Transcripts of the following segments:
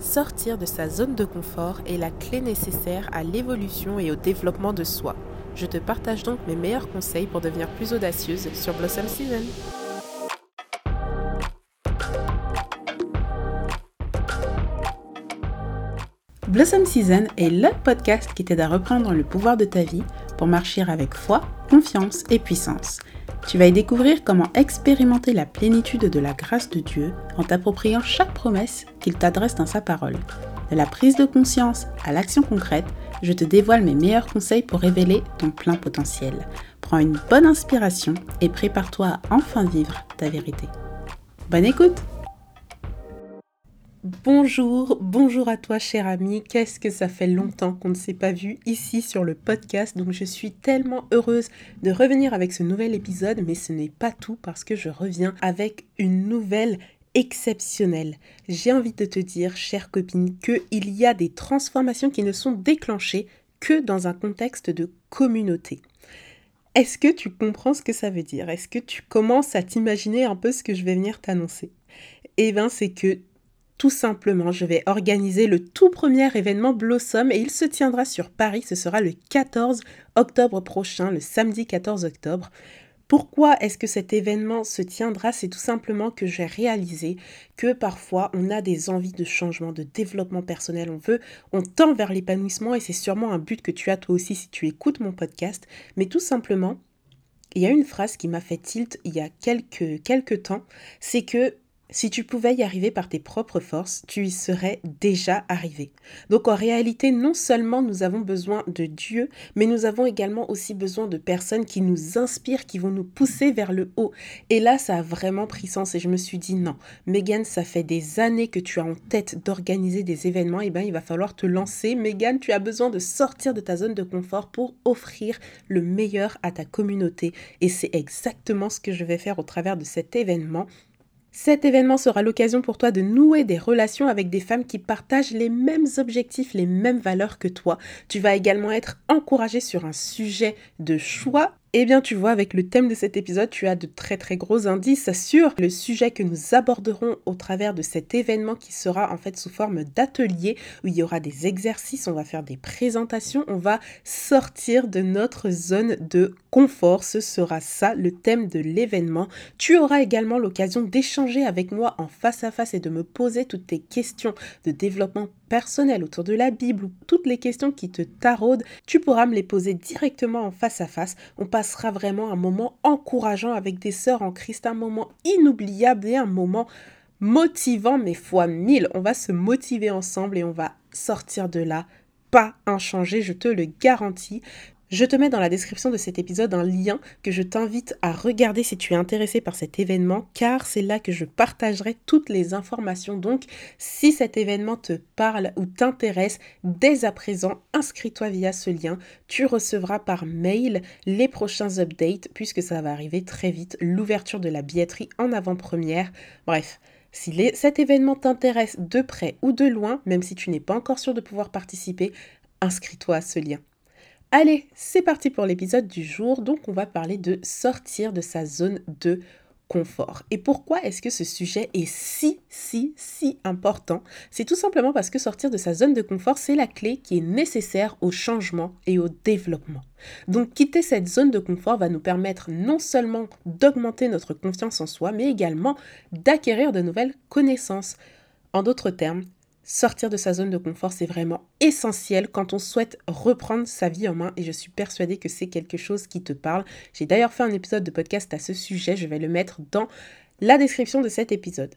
Sortir de sa zone de confort est la clé nécessaire à l'évolution et au développement de soi. Je te partage donc mes meilleurs conseils pour devenir plus audacieuse sur Blossom Season. Blossom Season est le podcast qui t'aide à reprendre le pouvoir de ta vie pour marcher avec foi, confiance et puissance. Tu vas y découvrir comment expérimenter la plénitude de la grâce de Dieu en t'appropriant chaque promesse qu'il t'adresse dans sa parole. De la prise de conscience à l'action concrète, je te dévoile mes meilleurs conseils pour révéler ton plein potentiel. Prends une bonne inspiration et prépare-toi à enfin vivre ta vérité. Bonne écoute Bonjour, bonjour à toi cher ami, qu'est-ce que ça fait longtemps qu'on ne s'est pas vu ici sur le podcast, donc je suis tellement heureuse de revenir avec ce nouvel épisode, mais ce n'est pas tout parce que je reviens avec une nouvelle exceptionnelle. J'ai envie de te dire, chère copine, qu'il y a des transformations qui ne sont déclenchées que dans un contexte de communauté. Est-ce que tu comprends ce que ça veut dire? Est-ce que tu commences à t'imaginer un peu ce que je vais venir t'annoncer? Eh bien, c'est que tout simplement, je vais organiser le tout premier événement Blossom et il se tiendra sur Paris. Ce sera le 14 octobre prochain, le samedi 14 octobre. Pourquoi est-ce que cet événement se tiendra? C'est tout simplement que j'ai réalisé que parfois on a des envies de changement, de développement personnel. On veut, on tend vers l'épanouissement et c'est sûrement un but que tu as toi aussi si tu écoutes mon podcast. Mais tout simplement, il y a une phrase qui m'a fait tilt il y a quelques, quelques temps, c'est que si tu pouvais y arriver par tes propres forces, tu y serais déjà arrivé. Donc en réalité, non seulement nous avons besoin de Dieu, mais nous avons également aussi besoin de personnes qui nous inspirent, qui vont nous pousser vers le haut. Et là, ça a vraiment pris sens et je me suis dit non, Megan, ça fait des années que tu as en tête d'organiser des événements, et eh bien il va falloir te lancer. Megan, tu as besoin de sortir de ta zone de confort pour offrir le meilleur à ta communauté. Et c'est exactement ce que je vais faire au travers de cet événement. Cet événement sera l'occasion pour toi de nouer des relations avec des femmes qui partagent les mêmes objectifs, les mêmes valeurs que toi. Tu vas également être encouragé sur un sujet de choix eh bien, tu vois, avec le thème de cet épisode, tu as de très très gros indices sur le sujet que nous aborderons au travers de cet événement qui sera en fait sous forme d'atelier où il y aura des exercices, on va faire des présentations, on va sortir de notre zone de confort. Ce sera ça le thème de l'événement. Tu auras également l'occasion d'échanger avec moi en face à face et de me poser toutes tes questions de développement personnel autour de la Bible ou toutes les questions qui te taraudent, tu pourras me les poser directement en face à face. On passera vraiment un moment encourageant avec des sœurs en Christ, un moment inoubliable et un moment motivant, mais fois mille. On va se motiver ensemble et on va sortir de là pas inchangé, je te le garantis. Je te mets dans la description de cet épisode un lien que je t'invite à regarder si tu es intéressé par cet événement, car c'est là que je partagerai toutes les informations. Donc, si cet événement te parle ou t'intéresse, dès à présent, inscris-toi via ce lien. Tu recevras par mail les prochains updates, puisque ça va arriver très vite, l'ouverture de la billetterie en avant-première. Bref. Si cet événement t'intéresse de près ou de loin, même si tu n'es pas encore sûr de pouvoir participer, inscris-toi à ce lien. Allez, c'est parti pour l'épisode du jour. Donc, on va parler de sortir de sa zone de confort. Et pourquoi est-ce que ce sujet est si, si, si important? C'est tout simplement parce que sortir de sa zone de confort, c'est la clé qui est nécessaire au changement et au développement. Donc quitter cette zone de confort va nous permettre non seulement d'augmenter notre confiance en soi, mais également d'acquérir de nouvelles connaissances. En d'autres termes, sortir de sa zone de confort, c'est vraiment essentiel quand on souhaite reprendre sa vie en main et je suis persuadée que c'est quelque chose qui te parle. J'ai d'ailleurs fait un épisode de podcast à ce sujet, je vais le mettre dans la description de cet épisode.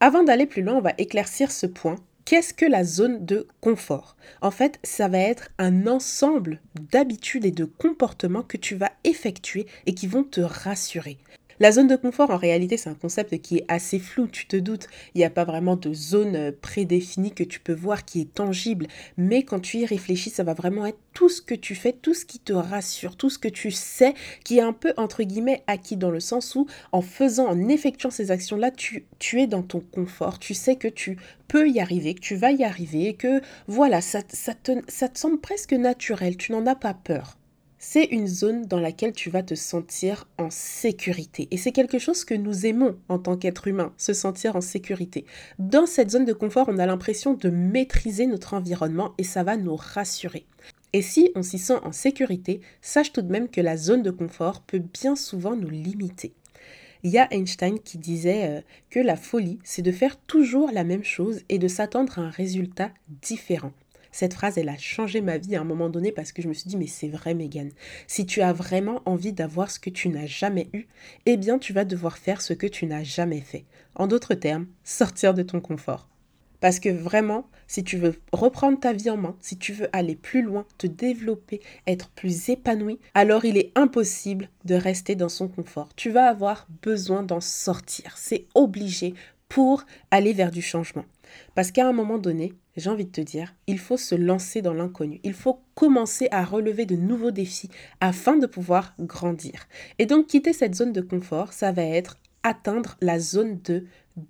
Avant d'aller plus loin, on va éclaircir ce point. Qu'est-ce que la zone de confort? En fait, ça va être un ensemble d'habitudes et de comportements que tu vas effectuer et qui vont te rassurer. La zone de confort, en réalité, c'est un concept qui est assez flou, tu te doutes. Il n'y a pas vraiment de zone euh, prédéfinie que tu peux voir qui est tangible. Mais quand tu y réfléchis, ça va vraiment être tout ce que tu fais, tout ce qui te rassure, tout ce que tu sais, qui est un peu, entre guillemets, acquis dans le sens où, en faisant, en effectuant ces actions-là, tu, es dans ton confort. Tu sais que tu peux y arriver, que tu vas y arriver, et que, voilà, ça, te, ça te semble presque naturel. Tu n'en as pas peur. C'est une zone dans laquelle tu vas te sentir en sécurité. Et c'est quelque chose que nous aimons en tant qu'être humain, se sentir en sécurité. Dans cette zone de confort, on a l'impression de maîtriser notre environnement et ça va nous rassurer. Et si on s'y sent en sécurité, sache tout de même que la zone de confort peut bien souvent nous limiter. Il y a Einstein qui disait euh, que la folie, c'est de faire toujours la même chose et de s'attendre à un résultat différent. Cette phrase, elle a changé ma vie à un moment donné parce que je me suis dit, mais c'est vrai, Megan. Si tu as vraiment envie d'avoir ce que tu n'as jamais eu, eh bien, tu vas devoir faire ce que tu n'as jamais fait. En d'autres termes, sortir de ton confort. Parce que vraiment, si tu veux reprendre ta vie en main, si tu veux aller plus loin, te développer, être plus épanoui, alors il est impossible de rester dans son confort. Tu vas avoir besoin d'en sortir. C'est obligé pour aller vers du changement. Parce qu'à un moment donné, j'ai envie de te dire, il faut se lancer dans l'inconnu. Il faut commencer à relever de nouveaux défis afin de pouvoir grandir. Et donc quitter cette zone de confort, ça va être atteindre la zone de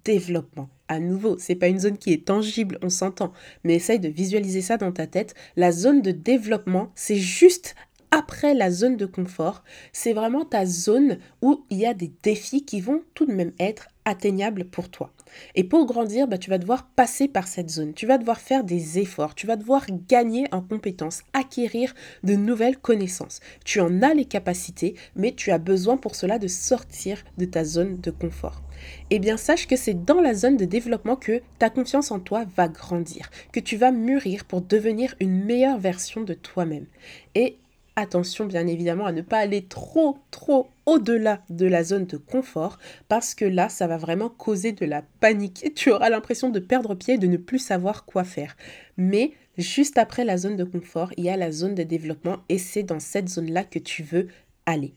développement. À nouveau, c'est pas une zone qui est tangible, on s'entend, mais essaye de visualiser ça dans ta tête. La zone de développement, c'est juste après la zone de confort, c'est vraiment ta zone où il y a des défis qui vont tout de même être atteignables pour toi. Et pour grandir, bah, tu vas devoir passer par cette zone, tu vas devoir faire des efforts, tu vas devoir gagner en compétences, acquérir de nouvelles connaissances. Tu en as les capacités, mais tu as besoin pour cela de sortir de ta zone de confort. Eh bien, sache que c'est dans la zone de développement que ta confiance en toi va grandir, que tu vas mûrir pour devenir une meilleure version de toi-même. Et attention bien évidemment à ne pas aller trop trop au-delà de la zone de confort parce que là ça va vraiment causer de la panique et tu auras l'impression de perdre pied et de ne plus savoir quoi faire. Mais juste après la zone de confort, il y a la zone de développement et c'est dans cette zone-là que tu veux aller.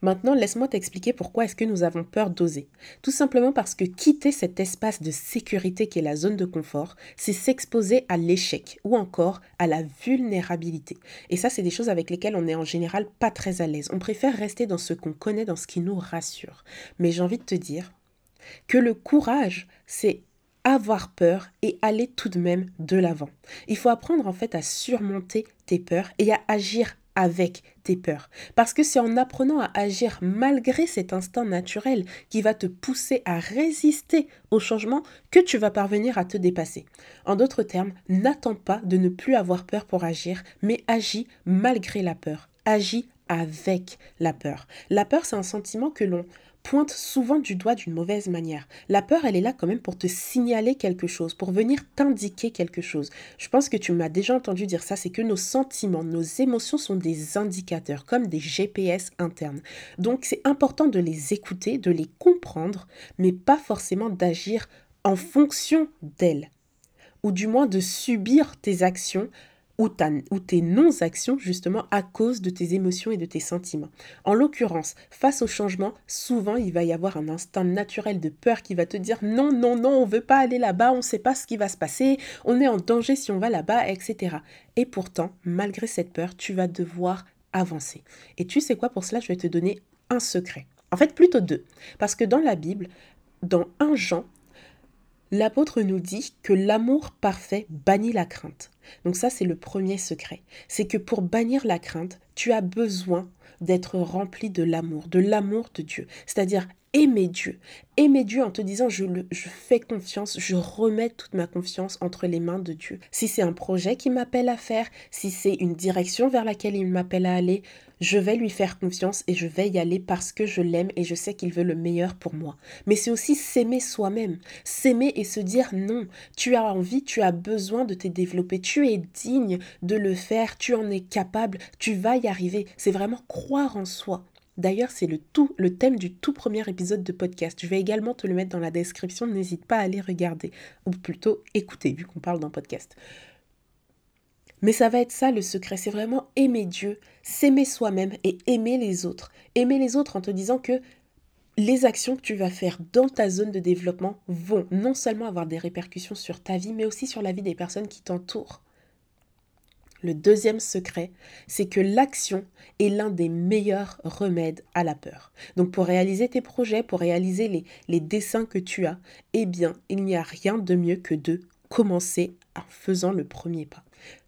Maintenant, laisse-moi t'expliquer pourquoi est-ce que nous avons peur d'oser. Tout simplement parce que quitter cet espace de sécurité qui est la zone de confort, c'est s'exposer à l'échec ou encore à la vulnérabilité. Et ça, c'est des choses avec lesquelles on est en général pas très à l'aise. On préfère rester dans ce qu'on connaît, dans ce qui nous rassure. Mais j'ai envie de te dire que le courage, c'est avoir peur et aller tout de même de l'avant. Il faut apprendre en fait à surmonter tes peurs et à agir avec tes peurs. Parce que c'est en apprenant à agir malgré cet instinct naturel qui va te pousser à résister au changement que tu vas parvenir à te dépasser. En d'autres termes, n'attends pas de ne plus avoir peur pour agir, mais agis malgré la peur. Agis avec la peur. La peur, c'est un sentiment que l'on pointe souvent du doigt d'une mauvaise manière. La peur, elle est là quand même pour te signaler quelque chose, pour venir t'indiquer quelque chose. Je pense que tu m'as déjà entendu dire ça, c'est que nos sentiments, nos émotions sont des indicateurs, comme des GPS internes. Donc c'est important de les écouter, de les comprendre, mais pas forcément d'agir en fonction d'elles. Ou du moins de subir tes actions ou, tes non-actions justement à cause de tes émotions et de tes sentiments. En l'occurrence, face au changement, souvent il va y avoir un instinct naturel de peur qui va te dire non, non, non, on veut pas aller là-bas, on ne sait pas ce qui va se passer, on est en danger si on va là-bas, etc. Et pourtant, malgré cette peur, tu vas devoir avancer. Et tu sais quoi, pour cela, je vais te donner un secret. En fait, plutôt deux. Parce que dans la Bible, dans un Jean, L'apôtre nous dit que l'amour parfait bannit la crainte. Donc ça, c'est le premier secret. C'est que pour bannir la crainte, tu as besoin d'être rempli de l'amour, de l'amour de Dieu. C'est-à-dire aimer Dieu. Aimer Dieu en te disant je, fais confiance, je remets toute ma confiance entre les mains de Dieu. Si c'est un projet qui m'appelle à faire, si c'est une direction vers laquelle il m'appelle à aller, je vais lui faire confiance et je vais y aller parce que je l'aime et je sais qu'il veut le meilleur pour moi. Mais c'est aussi s'aimer soi-même, s'aimer et se dire non, tu as envie, tu as besoin de te développer, tu es digne de le faire, tu en es capable, tu vas y arriver. C'est vraiment croire en soi. D'ailleurs, c'est le, tout, le thème du tout premier épisode de podcast. Je vais également te le mettre dans la description, n'hésite pas à aller regarder, ou plutôt écouter, vu qu'on parle d'un podcast. Mais ça va être ça le secret, c'est vraiment aimer Dieu, s'aimer soi-même et aimer les autres. Aimer les autres en te disant que les actions que tu vas faire dans ta zone de développement vont non seulement avoir des répercussions sur ta vie, mais aussi sur la vie des personnes qui t'entourent. Le deuxième secret, c'est que l'action est l'un des meilleurs remèdes à la peur. Donc pour réaliser tes projets, pour réaliser les, les dessins que tu as, eh bien, il n'y a rien de mieux que de commencer en faisant le premier pas.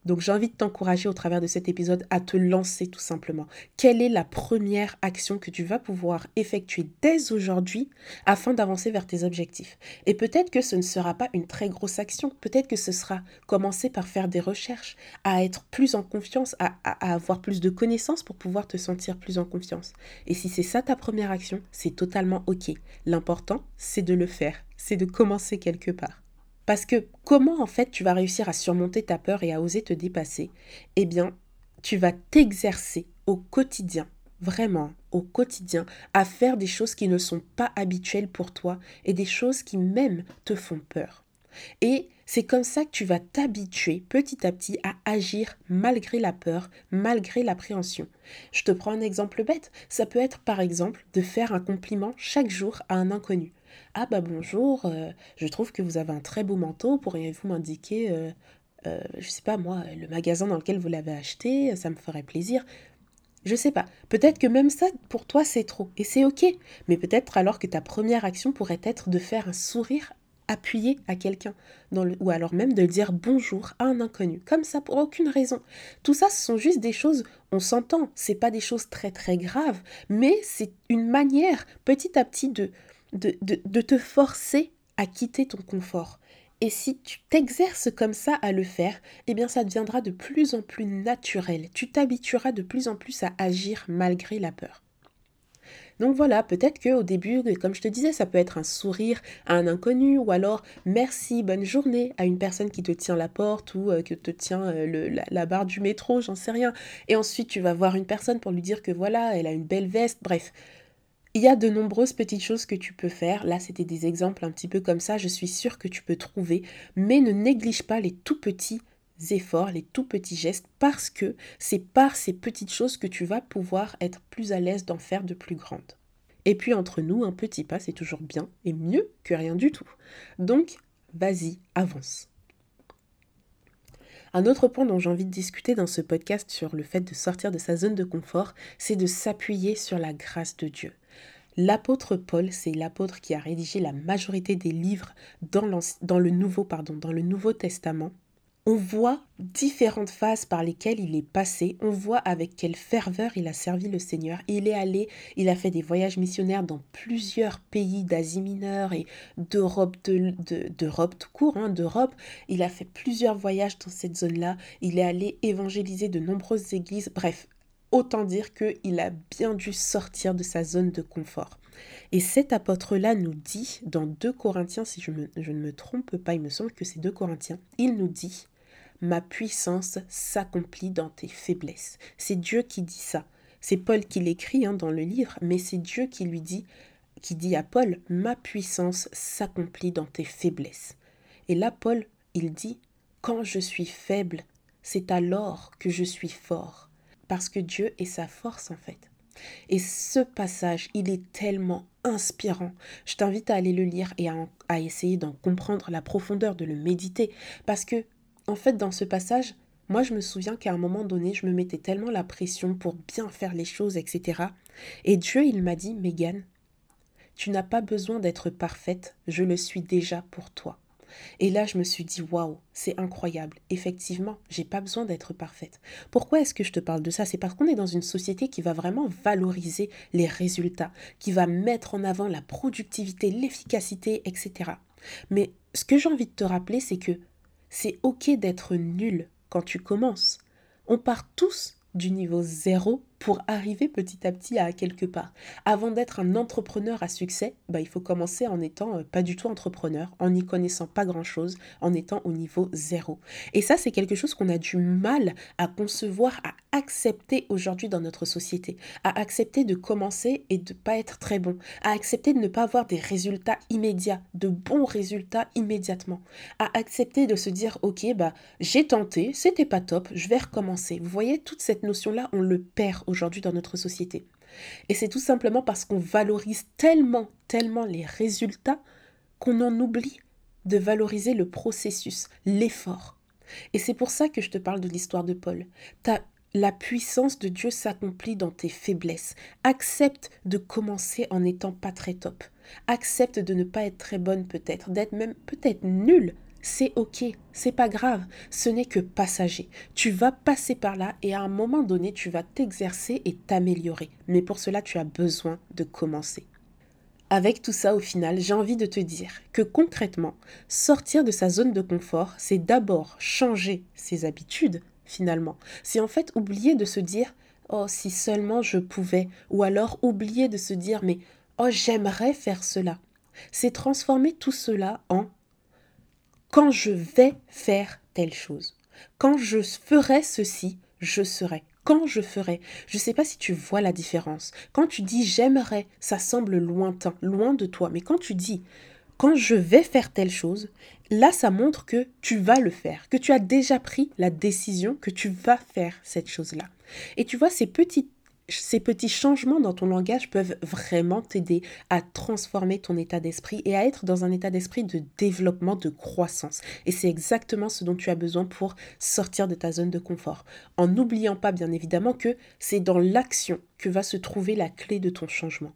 Donc j'ai envie de t'encourager au travers de cet épisode à te lancer tout simplement. Quelle est la première action que tu vas pouvoir effectuer dès aujourd'hui afin d'avancer vers tes objectifs? Et peut-être que ce ne sera pas une très grosse action, peut-être que ce sera commencer par faire des recherches, à être plus en confiance, à, à avoir plus de connaissances pour pouvoir te sentir plus en confiance. Et si c'est ça ta première action, c'est totalement ok. L'important, c'est de le faire, c'est de commencer quelque part. Parce que comment en fait tu vas réussir à surmonter ta peur et à oser te dépasser? Eh bien, tu vas t'exercer au quotidien, vraiment au quotidien, à faire des choses qui ne sont pas habituelles pour toi et des choses qui même te font peur. Et c'est comme ça que tu vas t'habituer petit à petit à agir malgré la peur, malgré l'appréhension. Je te prends un exemple bête. Ça peut être par exemple de faire un compliment chaque jour à un inconnu. Ah bah bonjour, euh, je trouve que vous avez un très beau manteau, pourriez-vous m'indiquer, euh, euh, je sais pas moi, le magasin dans lequel vous l'avez acheté, ça me ferait plaisir. Je sais pas, peut-être que même ça, pour toi, c'est trop, et c'est ok, mais peut-être alors que ta première action pourrait être de faire un sourire appuyé à quelqu'un, ou alors même de dire bonjour à un inconnu, comme ça pour aucune raison. Tout ça, ce sont juste des choses, on s'entend, c'est pas des choses très très graves, mais c'est une manière petit à petit de, de, te forcer à quitter ton confort. Et si tu t'exerces comme ça à le faire, eh bien ça deviendra de plus en plus naturel. Tu t'habitueras de plus en plus à agir malgré la peur. Donc voilà, peut-être que au début, comme je te disais, ça peut être un sourire à un inconnu ou alors merci, bonne journée à une personne qui te tient la porte ou euh, qui te tient euh, la, barre du métro, j'en sais rien. Et ensuite, tu vas voir une personne pour lui dire que voilà, elle a une belle veste. Bref, il y a de nombreuses petites choses que tu peux faire. Là, c'était des exemples un petit peu comme ça. Je suis sûre que tu peux trouver. Mais ne néglige pas les tout petits efforts, les tout petits gestes, parce que c'est par ces petites choses que tu vas pouvoir être plus à l'aise d'en faire de plus grandes. Et puis entre nous, un petit pas, c'est toujours bien et mieux que rien du tout. Donc, vas-y, avance. Un autre point dont j'ai envie de discuter dans ce podcast sur le fait de sortir de sa zone de confort, c'est de s'appuyer sur la grâce de Dieu. L'apôtre Paul, c'est l'apôtre qui a rédigé la majorité des livres dans, le Nouveau, Testament. On voit différentes phases par lesquelles il est passé, on voit avec quelle ferveur il a servi le Seigneur. Il est allé, il a fait des voyages missionnaires dans plusieurs pays d'Asie mineure et d'Europe, d'Europe tout court, hein, d'Europe. Il a fait plusieurs voyages dans cette zone-là. Il est allé évangéliser de nombreuses églises. Bref, Autant dire qu'il a bien dû sortir de sa zone de confort. Et cet apôtre-là nous dit, dans 2 Corinthiens, si je, ne me trompe pas, il me semble que c'est 2 Corinthiens, il nous dit, Ma puissance s'accomplit dans tes faiblesses. C'est Dieu qui dit ça. C'est Paul qui l'écrit hein, dans le livre, mais c'est Dieu qui lui dit, qui dit à Paul, Ma puissance s'accomplit dans tes faiblesses. Et là, Paul, il dit, Quand je suis faible, c'est alors que je suis fort parce que Dieu est sa force en fait. Et ce passage, il est tellement inspirant. Je t'invite à aller le lire et à, essayer d'en comprendre la profondeur, de le méditer. Parce que, en fait, dans ce passage, moi, je me souviens qu'à un moment donné, je me mettais tellement la pression pour bien faire les choses, etc. Et Dieu, il m'a dit, Megan, tu n'as pas besoin d'être parfaite, je le suis déjà pour toi. Et là, je me suis dit, waouh, c'est incroyable. Effectivement, j'ai pas besoin d'être parfaite. Pourquoi est-ce que je te parle de ça? C'est parce qu'on est dans une société qui va vraiment valoriser les résultats, qui va mettre en avant la productivité, l'efficacité, etc. Mais ce que j'ai envie de te rappeler, c'est que c'est ok d'être nul quand tu commences. On part tous du niveau zéro pour arriver petit à petit à quelque part. Avant d'être un entrepreneur à succès, bah, il faut commencer en étant euh, pas du tout entrepreneur, en n'y connaissant pas grand-chose, en étant au niveau zéro. Et ça, c'est quelque chose qu'on a du mal à concevoir, à accepter aujourd'hui dans notre société, à accepter de commencer et de pas être très bon, à accepter de ne pas avoir des résultats immédiats, de bons résultats immédiatement, à accepter de se dire ok bah j'ai tenté, c'était pas top, je vais recommencer. Vous voyez toute cette notion là, on le perd aujourd'hui dans notre société. Et c'est tout simplement parce qu'on valorise tellement, tellement les résultats qu'on en oublie de valoriser le processus, l'effort. Et c'est pour ça que je te parle de l'histoire de Paul. la puissance de Dieu s'accomplit dans tes faiblesses. Accepte de commencer en n'étant pas très top. Accepte de ne pas être très bonne peut-être, d'être même peut-être nulle c'est ok, c'est pas grave, ce n'est que passager. Tu vas passer par là et à un moment donné, tu vas t'exercer et t'améliorer. Mais pour cela, tu as besoin de commencer. Avec tout ça, au final, j'ai envie de te dire que concrètement, sortir de sa zone de confort, c'est d'abord changer ses habitudes, finalement. C'est en fait oublier de se dire Oh, si seulement je pouvais, ou alors oublier de se dire Mais oh, j'aimerais faire cela. C'est transformer tout cela en Quand je vais faire telle chose. Quand je ferai ceci, je serai quand je ferai. Je ne sais pas si tu vois la différence. Quand tu dis j'aimerais, ça semble lointain, loin de toi. Mais quand tu dis quand je vais faire telle chose, là ça montre que tu vas le faire, que tu as déjà pris la décision que tu vas faire cette chose-là. Et tu vois, ces petites ces petits changements dans ton langage peuvent vraiment t'aider à transformer ton état d'esprit et à être dans un état d'esprit de développement, de croissance. Et c'est exactement ce dont tu as besoin pour sortir de ta zone de confort. En n'oubliant pas, bien évidemment, que c'est dans l'action que va se trouver la clé de ton changement.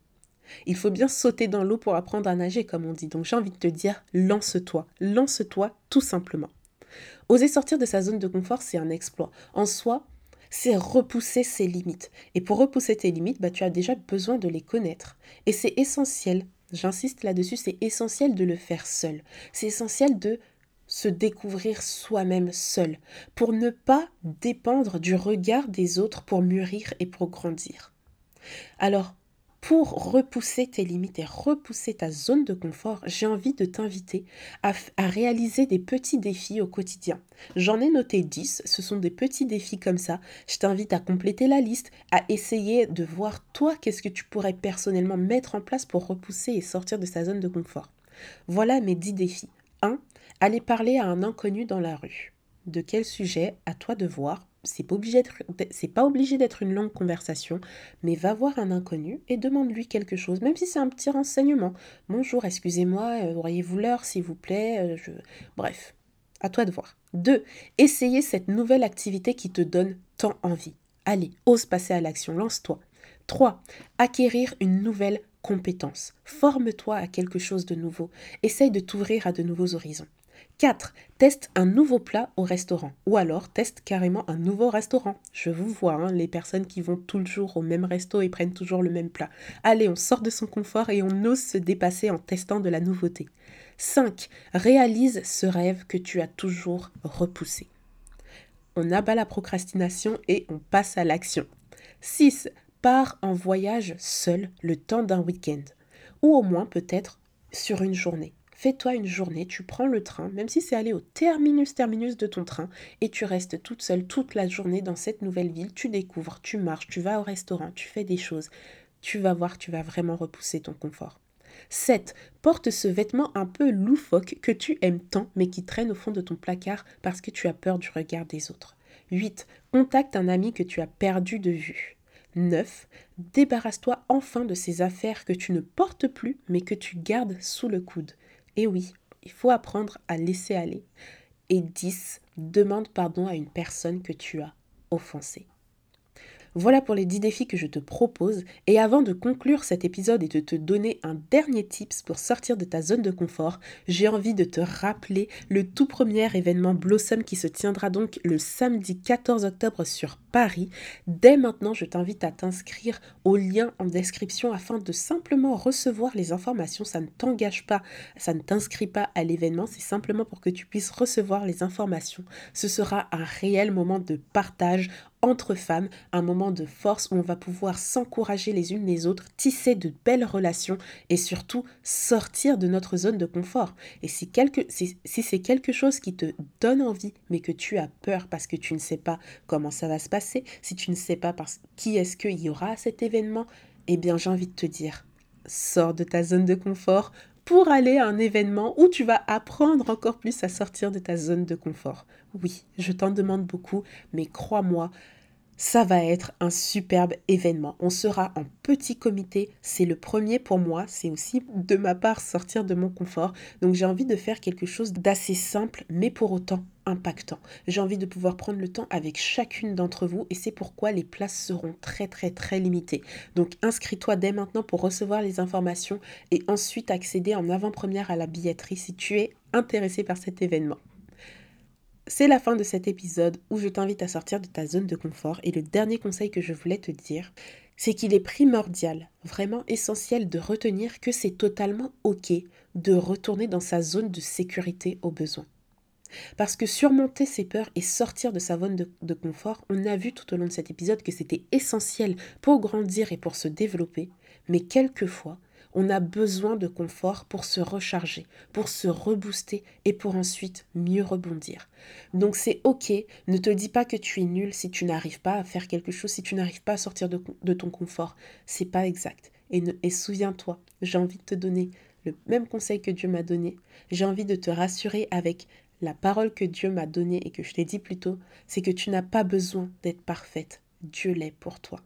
Il faut bien sauter dans l'eau pour apprendre à nager, comme on dit. Donc j'ai envie de te dire, lance-toi, lance-toi tout simplement. Oser sortir de sa zone de confort, c'est un exploit. En soi, c'est repousser ses limites. Et pour repousser tes limites, bah, tu as déjà besoin de les connaître. Et c'est essentiel, j'insiste là-dessus, c'est essentiel de le faire seul. C'est essentiel de se découvrir soi-même seul, pour ne pas dépendre du regard des autres pour mûrir et pour grandir. Alors, pour repousser tes limites et repousser ta zone de confort, j'ai envie de t'inviter à, réaliser des petits défis au quotidien. J'en ai noté 10, ce sont des petits défis comme ça. Je t'invite à compléter la liste, à essayer de voir toi qu'est-ce que tu pourrais personnellement mettre en place pour repousser et sortir de sa zone de confort. Voilà mes 10 défis. 1. Aller parler à un inconnu dans la rue. De quel sujet? À toi de voir c'est pas obligé pas obligé d'être une longue conversation, mais va voir un inconnu et demande-lui quelque chose, même si c'est un petit renseignement. Bonjour, excusez-moi, euh, auriez-vous l'heure, s'il vous plaît euh. Bref, à toi de voir. 2. Essayez cette nouvelle activité qui te donne tant envie. Allez, ose passer à l'action, lance-toi. 3. Acquérir une nouvelle compétence. Forme-toi à quelque chose de nouveau. Essaye de t'ouvrir à de nouveaux horizons. 4. Teste un nouveau plat au restaurant. Ou alors teste carrément un nouveau restaurant. Je vous vois, hein, les personnes qui vont jour au même resto et prennent toujours le même plat. Allez, on sort de son confort et on ose se dépasser en testant de la nouveauté. 5. Réalise ce rêve que tu as toujours repoussé. On abat la procrastination et on passe à l'action. 6. Pars en voyage seul le temps d'un week-end. Ou au moins peut-être sur une journée. Fais-toi une journée, tu prends le train, même si c'est aller au terminus terminus de ton train, et tu restes toute seule toute la journée dans cette nouvelle ville, tu découvres, tu marches, tu vas au restaurant, tu fais des choses. Tu vas voir, tu vas vraiment repousser ton confort. 7. Porte ce vêtement un peu loufoque que tu aimes tant mais qui traîne au fond de ton placard parce que tu as peur du regard des autres. 8. Contacte un ami que tu as perdu de vue. 9. Débarrasse-toi enfin de ces affaires que tu ne portes plus mais que tu gardes sous le coude. Et oui, il faut apprendre à laisser aller. Et 10. Demande pardon à une personne que tu as offensée. Voilà pour les 10 défis que je te propose. Et avant de conclure cet épisode et de te donner un dernier tips pour sortir de ta zone de confort, j'ai envie de te rappeler le tout premier événement Blossom qui se tiendra donc le samedi 14 octobre sur Paris. Dès maintenant, je t'invite à t'inscrire au lien en description afin de simplement recevoir les informations. Ça ne t'engage pas, ça ne t'inscrit pas à l'événement, c'est simplement pour que tu puisses recevoir les informations. Ce sera un réel moment de partage entre femmes, un moment de force où on va pouvoir s'encourager les unes les autres, tisser de belles relations et surtout sortir de notre zone de confort. Et si, quelque, si, c'est quelque chose qui te donne envie, mais que tu as peur parce que tu ne sais pas comment ça va se passer, si tu ne sais pas parce, qui est-ce qu'il y aura à cet événement, eh bien j'ai envie de te dire, sors de ta zone de confort, pour aller à un événement où tu vas apprendre encore plus à sortir de ta zone de confort. Oui, je t'en demande beaucoup, mais crois-moi, ça va être un superbe événement. On sera en petit comité. C'est le premier pour moi. C'est aussi de ma part sortir de mon confort. Donc j'ai envie de faire quelque chose d'assez simple, mais pour autant impactant. J'ai envie de pouvoir prendre le temps avec chacune d'entre vous et c'est pourquoi les places seront très très très limitées. Donc inscris-toi dès maintenant pour recevoir les informations et ensuite accéder en avant-première à la billetterie si tu es intéressé par cet événement. C'est la fin de cet épisode où je t'invite à sortir de ta zone de confort et le dernier conseil que je voulais te dire, c'est qu'il est primordial, vraiment essentiel de retenir que c'est totalement OK de retourner dans sa zone de sécurité au besoin. Parce que surmonter ses peurs et sortir de sa zone de, confort, on a vu tout au long de cet épisode que c'était essentiel pour grandir et pour se développer, mais quelquefois, on a besoin de confort pour se recharger, pour se rebooster et pour ensuite mieux rebondir. Donc c'est ok, ne te dis pas que tu es nul si tu n'arrives pas à faire quelque chose, si tu n'arrives pas à sortir de, ton confort. C'est pas exact. Et, et souviens-toi, j'ai envie de te donner le même conseil que Dieu m'a donné. J'ai envie de te rassurer avec la parole que Dieu m'a donnée et que je t'ai dit plus tôt, c'est que tu n'as pas besoin d'être parfaite. Dieu l'est pour toi.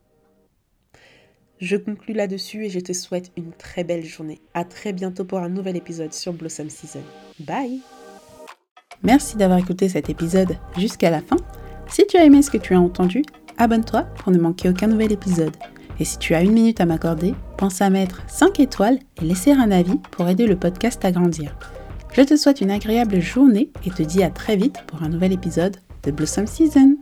Je conclus là-dessus et je te souhaite une très belle journée. À très bientôt pour un nouvel épisode sur Blossom Season. Bye Merci d'avoir écouté cet épisode jusqu'à la fin. Si tu as aimé ce que tu as entendu, abonne-toi pour ne manquer aucun nouvel épisode. Et si tu as une minute à m'accorder, pense à mettre 5 étoiles et laisser un avis pour aider le podcast à grandir. Je te souhaite une agréable journée et te dis à très vite pour un nouvel épisode de Blossom Season.